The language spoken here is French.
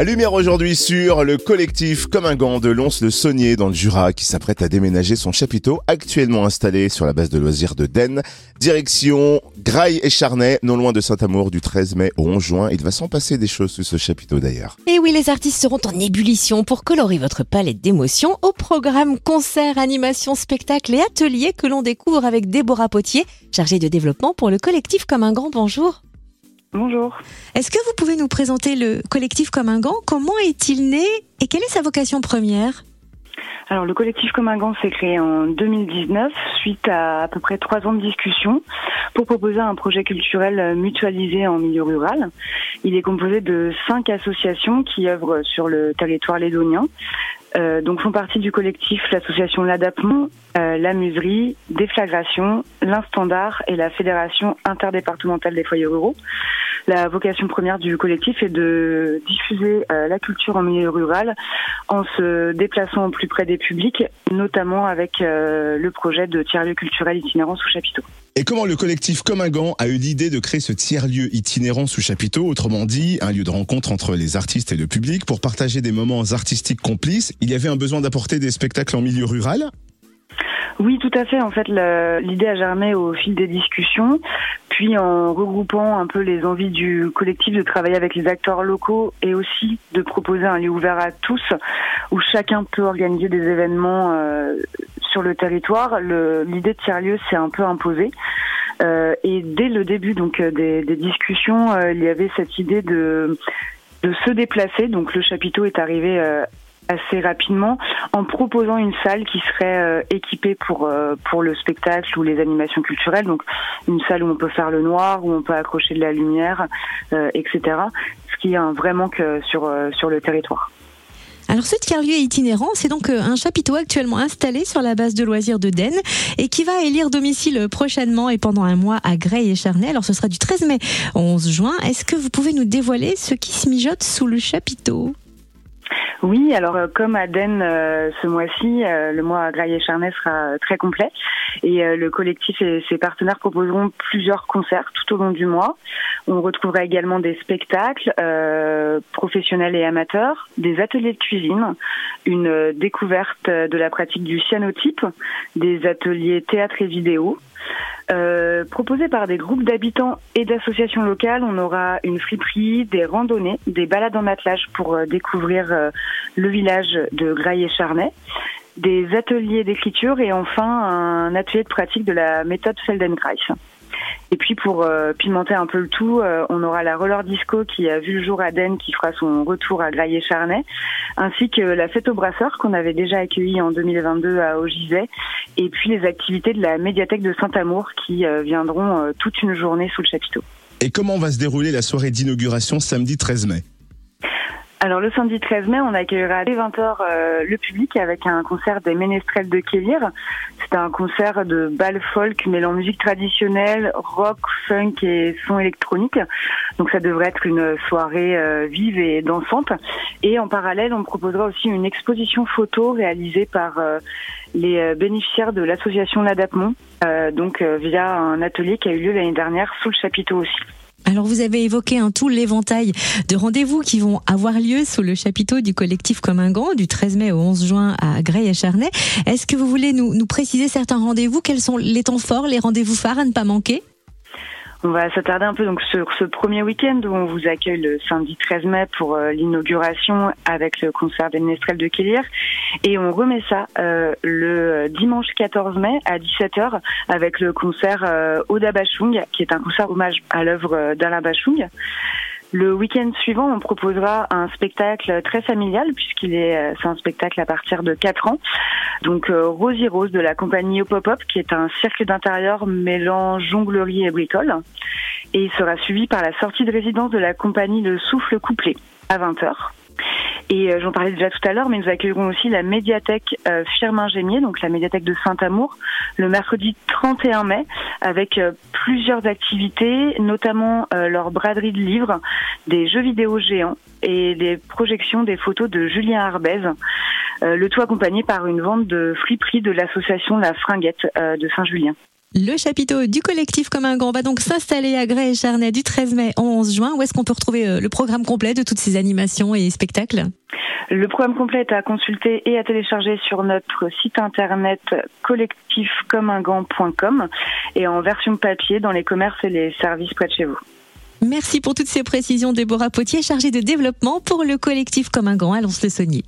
Lumière aujourd'hui sur le collectif Comme un gant de Lons-le-Saunier dans le Jura qui s'apprête à déménager son chapiteau actuellement installé sur la base de loisirs de Den. Direction Graille et Charnay, non loin de Saint-Amour du 13 mai au 11 juin. Il va s'en passer des choses sous ce chapiteau d'ailleurs. Et oui, les artistes seront en ébullition pour colorer votre palette d'émotions au programme concerts, animations, spectacles et ateliers que l'on découvre avec Déborah Potier, chargée de développement pour le collectif Comme un gant. Bonjour. Bonjour. Est-ce que vous pouvez nous présenter le collectif Comme un gant? Comment est-il né et quelle est sa vocation première? Alors le collectif Comme un gant s'est créé en 2019 suite à à peu près trois ans de discussion pour proposer un projet culturel mutualisé en milieu rural. Il est composé de cinq associations qui œuvrent sur le territoire lédonien. Euh, donc font partie du collectif l'association L'Adapement, euh, la Muserie, Déflagration, l'Instandard et la Fédération interdépartementale des foyers ruraux. La vocation première du collectif est de diffuser euh, la culture en milieu rural en se déplaçant au plus près des publics, notamment avec euh, le projet de tiers-lieu culturel itinérant sous chapiteau. Et comment le collectif Comme un gant a eu l'idée de créer ce tiers-lieu itinérant sous chapiteau, autrement dit, un lieu de rencontre entre les artistes et le public pour partager des moments artistiques complices Il y avait un besoin d'apporter des spectacles en milieu rural? Oui, tout à fait. En fait, l'idée a germé au fil des discussions, puis en regroupant un peu les envies du collectif de travailler avec les acteurs locaux et aussi de proposer un lieu ouvert à tous où chacun peut organiser des événements euh, sur le territoire. L'idée de tiers-lieu s'est un peu imposée. Euh, et dès le début donc euh, des, discussions, il y avait cette idée de de se déplacer. Donc le chapiteau est arrivé euh, assez rapidement en proposant une salle qui serait euh, équipée pour euh, pour le spectacle ou les animations culturelles donc une salle où on peut faire le noir où on peut accrocher de la lumière euh, etc ce qui est un vrai manque sur sur le territoire alors ce tiers-lieu itinérant, c'est donc un chapiteau actuellement installé sur la base de loisirs de Den et qui va élire domicile prochainement et pendant un mois à Grey et Charnay. Alors ce sera du 13 mai au 11 juin. Est-ce que vous pouvez nous dévoiler ce qui se mijote sous le chapiteau? Oui, alors euh, comme à Den euh, ce mois-ci, euh, le mois Graille et Charnay sera très complet et le collectif et ses partenaires proposeront plusieurs concerts tout au long du mois. On retrouvera également des spectacles professionnels et amateurs, des ateliers de cuisine, une découverte de la pratique du cyanotype, des ateliers théâtre et vidéo, euh, proposé par des groupes d'habitants et d'associations locales, on aura une friperie, des randonnées, des balades en attelage pour euh, découvrir euh, le village de Graille et Charnay, des ateliers d'écriture et enfin un atelier de pratique de la méthode Feldenkrais. Et puis pour euh, pimenter un peu le tout, euh, on aura la roller disco qui a vu le jour à Den qui fera son retour à Graillé-Charnay, ainsi que la fête au brasseur qu'on avait déjà accueillie en 2022 à Augizet, et puis les activités de la médiathèque de Saint-Amour qui euh, viendront toute une journée sous le chapiteau. Et comment va se dérouler la soirée d'inauguration samedi 13 mai? Alors le samedi 13 mai, on accueillera dès 20h euh, le public avec un concert des Ménestrels de Kélir. C'est un concert de bal folk mêlant musique traditionnelle, rock, funk et son électronique. Donc ça devrait être une soirée euh, vive et dansante. Et en parallèle, on proposera aussi une exposition photo réalisée par euh, les bénéficiaires de l'association L'Adapement, donc via un atelier qui a eu lieu l'année dernière sous le chapiteau aussi. Alors vous avez évoqué un tout l'éventail de rendez-vous qui vont avoir lieu sous le chapiteau du collectif Comme un Gant du 13 mai au 11 juin à Grey et Charnay. Est-ce que vous voulez nous, nous préciser certains rendez-vous? Quels sont les temps forts, les rendez-vous phares à ne pas manquer? On va s'attarder un peu donc sur ce premier week-end où on vous accueille le samedi 13 mai pour euh, l'inauguration avec le concert des Ménestrels de Kélir et on remet ça euh, le dimanche 14 mai à 17h avec le concert euh, Oda Bachung qui est un concert hommage à l'œuvre d'Alain Bachung. Le week-end suivant, on proposera un spectacle très familial puisqu'il est euh, c'est un spectacle à partir de 4 ans. Donc euh, Rosie Rose de la compagnie Pop Up qui est un cirque d'intérieur mêlant jonglerie et bricole. Et il sera suivi par la sortie de résidence de la compagnie Le Souffle Couplé à 20h. Et euh, j'en parlais déjà tout à l'heure, mais nous accueillerons aussi la médiathèque Firmin Gémier, donc la médiathèque de Saint-Amour, le mercredi 31 mai, avec plusieurs activités, notamment leur braderie de livres, des jeux vidéo géants et des projections des photos de Julien Arbez. le tout accompagné par une vente de friperie de l'association La Fringuette de Saint-Julien. Le chapiteau du collectif Comme un Gant va donc s'installer à Grès et Charnay du 13 mai au 11 juin. Où est-ce qu'on peut retrouver euh, le programme complet de toutes ces animations et spectacles? Le programme complet est à consulter et à télécharger sur notre site internet collectifcommingant.com et en version papier dans les commerces et les services près de chez vous. Merci pour toutes ces précisions, Déborah Potier, chargée de développement pour le collectif Comme un Gant à Lons-le-Saunier.